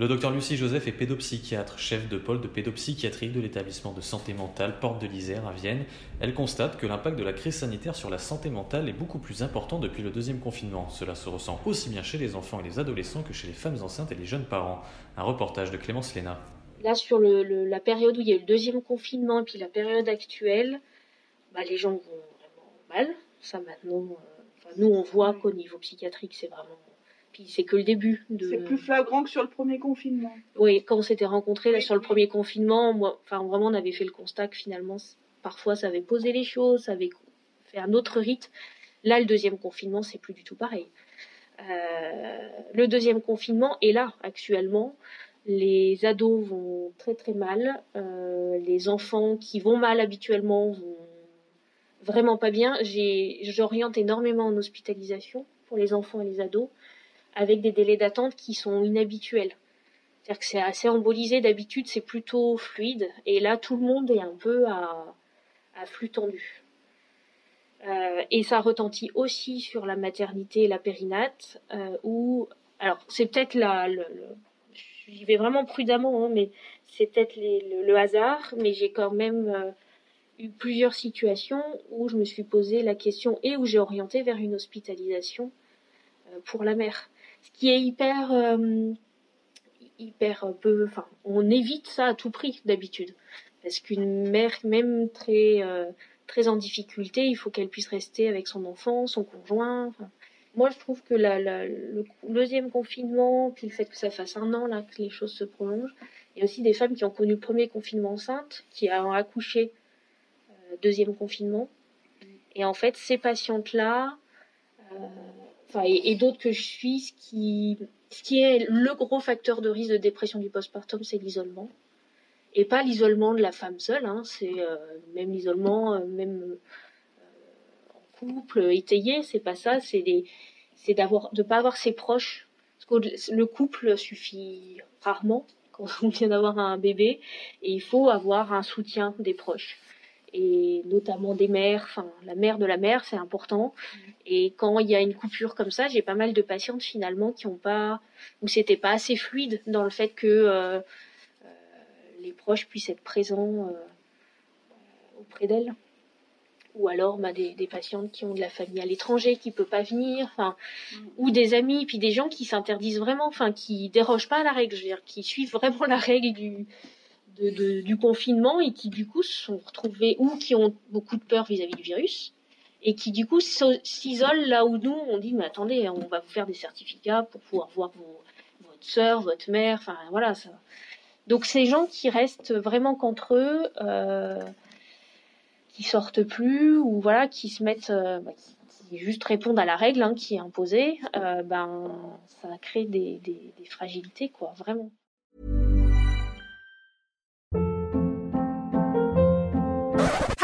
Le docteur Lucie Joseph est pédopsychiatre, chef de pôle de pédopsychiatrie de l'établissement de santé mentale Porte de l'Isère à Vienne. Elle constate que l'impact de la crise sanitaire sur la santé mentale est beaucoup plus important depuis le deuxième confinement. Cela se ressent aussi bien chez les enfants et les adolescents que chez les femmes enceintes et les jeunes parents. Un reportage de Clémence Léna. Là, sur le, la période où il y a eu le deuxième confinement et puis la période actuelle, bah, les gens vont vraiment mal. Ça maintenant, euh, nous on voit qu'au niveau psychiatrique, c'est vraiment puis c'est que le début. De... C'est plus flagrant que sur le premier confinement. Oui, quand on s'était rencontrés là, sur le premier confinement, moi, enfin vraiment on avait fait le constat que finalement parfois ça avait posé les choses, ça avait fait un autre rythme. Là, le deuxième confinement, c'est plus du tout pareil. Euh, le deuxième confinement est là actuellement. Les ados vont très très mal. Euh, les enfants qui vont mal habituellement vont vraiment pas bien. J'oriente énormément en hospitalisation pour les enfants et les ados avec des délais d'attente qui sont inhabituels. C'est-à-dire que c'est assez embolisé, d'habitude c'est plutôt fluide, et là tout le monde est un peu à, flux tendu. Euh, et ça retentit aussi sur la maternité et la périnate, euh, où, alors c'est peut-être la, le, j'y vais vraiment prudemment, hein, mais c'est peut-être le, hasard, mais j'ai quand même euh, eu plusieurs situations où je me suis posé la question et où j'ai orienté vers une hospitalisation pour la mère ce qui est hyper euh, hyper peu enfin on évite ça à tout prix d'habitude. Parce qu'une mère même très euh, très en difficulté il faut qu'elle puisse rester avec son enfant son conjoint moi je trouve que la, le deuxième confinement puis le fait que ça fasse un an là que les choses se prolongent il y a aussi des femmes qui ont connu le premier confinement enceinte qui ont accouché euh, deuxième confinement. Et en fait ces patientes là et, d'autres que je suis, ce qui, est le gros facteur de risque de dépression du postpartum, c'est l'isolement. Et pas l'isolement de la femme seule, hein, c'est euh, même l'isolement, euh, même euh, en couple, étayé, c'est pas ça, c'est des, c'est d'avoir, de pas avoir ses proches. Parce que le couple suffit rarement quand on vient d'avoir un bébé, et il faut avoir un soutien des proches et notamment des mères, enfin la mère de la mère, c'est important. Et quand il y a une coupure comme ça, j'ai pas mal de patientes finalement qui ont pas, ou c'était pas assez fluide dans le fait que euh, euh, les proches puissent être présents euh, auprès d'elles. Ou alors bah, des, des, patientes qui ont de la famille à l'étranger qui peut pas venir, enfin, ou des amis, puis des gens qui s'interdisent vraiment, enfin qui dérogent pas à la règle, je veux dire, qui suivent vraiment la règle du du confinement et qui du coup se sont retrouvés ou qui ont beaucoup de peur vis-à-vis du virus et qui du coup s'isolent là où nous on dit mais attendez on va vous faire des certificats pour pouvoir voir votre soeur, votre mère, enfin voilà ça. Donc ces gens qui restent vraiment qu'entre eux, euh, qui sortent plus ou voilà qui se mettent, euh, bah, qui, juste répondent à la règle hein, qui est imposée, euh, ben ça crée des, des, des fragilités quoi vraiment.